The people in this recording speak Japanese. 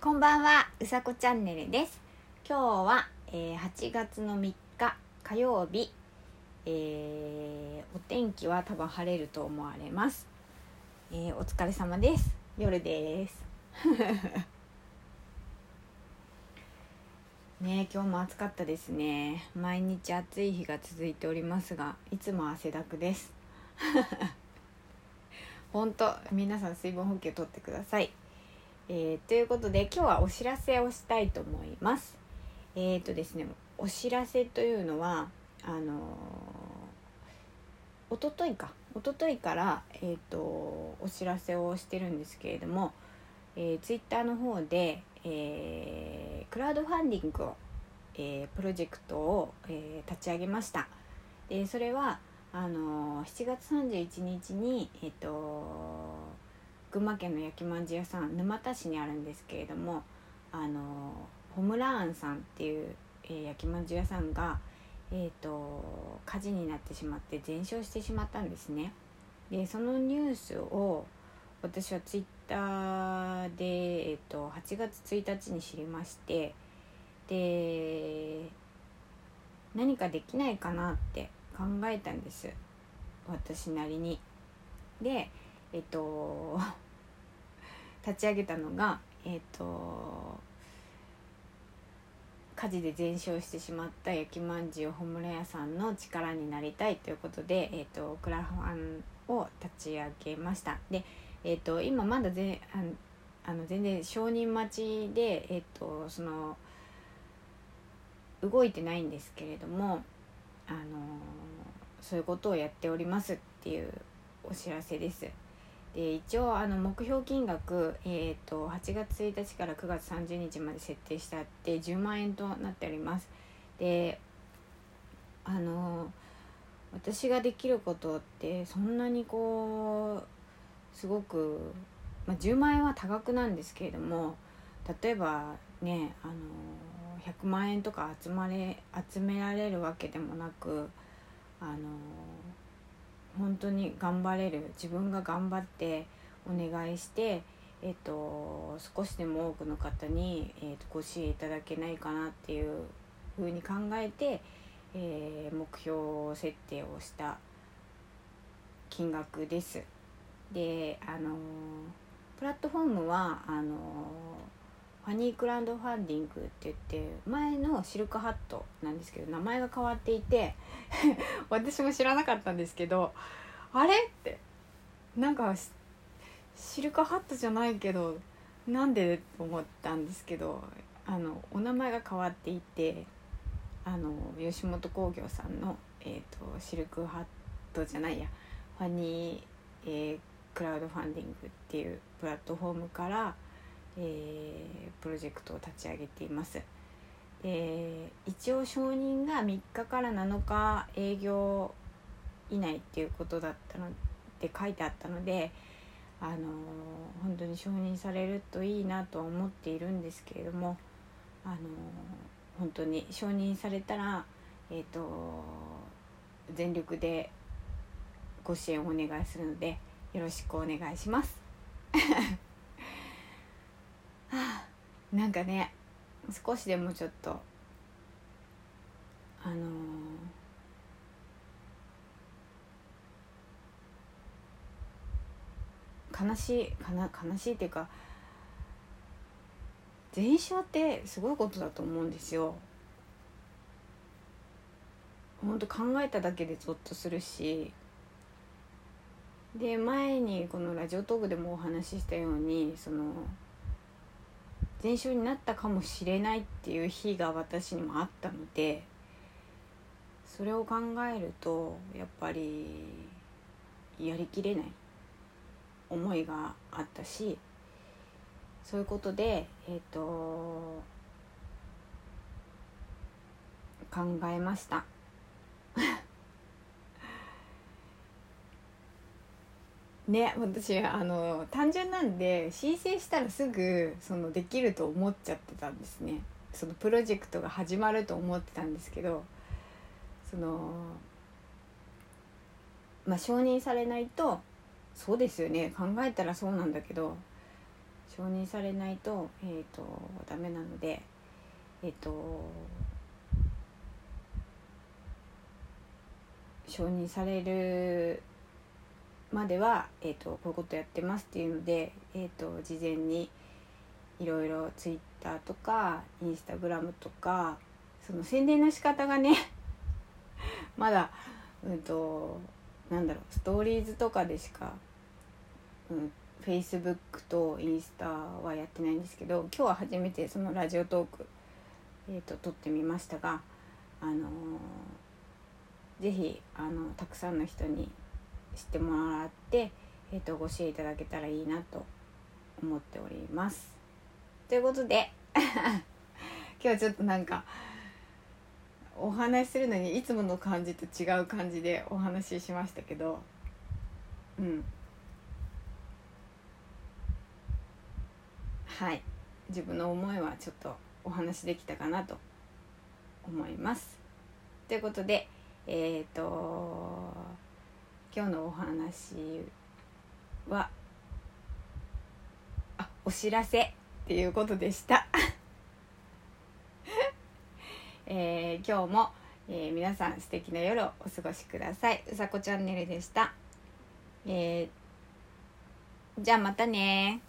こんばんは、うさこチャンネルです。今日は、えー8月の3日火曜日、えーお天気は多分晴れると思われます。えーお疲れ様です。夜です。ね今日も暑かったですね。毎日暑い日が続いておりますが、いつも汗だくです。本当皆さん水分補給とってください。えーということで今日はお知らせをしたいと思います。えっ、とですねお知らせというのはあのー、一昨日か一昨日から、えー、とお知らせをしてるんですけれども、えー、ツイッターの方で、えークラウドファンディングを、えープロジェクトを、えー立ち上げました。でそれはあのー7月31日にえっ、と群馬県の焼きまんじゅう屋さん沼田市にあるんですけれどもあのホムラーンさんっていう、えー焼きまんじゅう屋さんが、えー、と火事になってしまって全焼してしまったんですね。でそのニュースを私はツイッターで、えー、と8月1日に知りましてで何かできないかなって考えたんです私なりに。でえっと立ち上げたのがえっと火事で全焼してしまった焼きまんじゅうホムレ屋さんの力になりたいということで、えっとクラファンを立ち上げましたで、えっと今まだぜああの全然承認待ちで、えっとその動いてないんですけれどもあのそういうことをやっておりますっていうお知らせです。で一応あの目標金額、えー、と8月1日から9月30日まで設定してあって10万円となっております。であの私ができることってそんなにこうすごく、まあ、10万円は多額なんですけれども例えばねあの100万円とか集まれ集められるわけでもなくあの本当に頑張れる自分が頑張ってお願いして、えっと少しでも多くの方に、えっとご支援いただけないかなっていうふうに考えて、えー目標設定をした金額です。であのプラットフォームはあのファニークラウドファンディングって言って前のシルクハットなんですけど名前が変わっていて 私も知らなかったんですけどあれってなんかシルクハットじゃないけどなんでと思ったんですけどあのお名前が変わっていてあの吉本興業さんの、えー、とシルクハットじゃないやファニー、えークラウドファンディングっていうプラットフォームから、えープロジェクトを立ち上げています。で一応承認が3日から7日営業以内っていうことだったのって書いてあったのであの本当に承認されるといいなとは思っているんですけれどもあの本当に承認されたらえっ、と全力でご支援をお願いするのでよろしくお願いします。はあなんかね少しでもちょっとあのー悲しいかな悲しいっていうか全焼ってすごいことだと思うんですよ。本当考えただけでゾッとするしで前にこのラジオトークでもお話ししたようにその全焼になったかもしれないっていう日が私にもあったのでそれを考えるとやっぱりやりきれない思いがあったしそういうことでえっ、と考えました。ね私あの単純なんで申請したらすぐそのできると思っちゃってたんですね。そのプロジェクトが始まると思ってたんですけどそのまあ承認されないとそうですよね。考えたらそうなんだけど承認されないと,、えーと、ダメなのでえっ、ー、と承認されるまでは、えーと、こういうことやってますっていうので、えーと、事前にいろいろツイッターとかインスタグラムとかその宣伝の仕方がね まだうんとなんだろうストーリーズとかでしか、うん、Facebook とインスタはやってないんですけど今日は初めてそのラジオトーク、えーと、撮ってみましたがあのー、ぜひあのたくさんの人にってもらって、えーと、ご支援いただけたらいいなと思っております。ということで 今日ちょっとなんかお話しするのにいつもの感じと違う感じでお話ししましたけどうんはい自分の思いはちょっとお話できたかなと思います。ということでえっ、ー、と今日のお話はあお知らせっていうことでした。えー、今日も、えー、皆さん素敵な夜をお過ごしください。うさこチャンネルでした。えー、じゃあまたね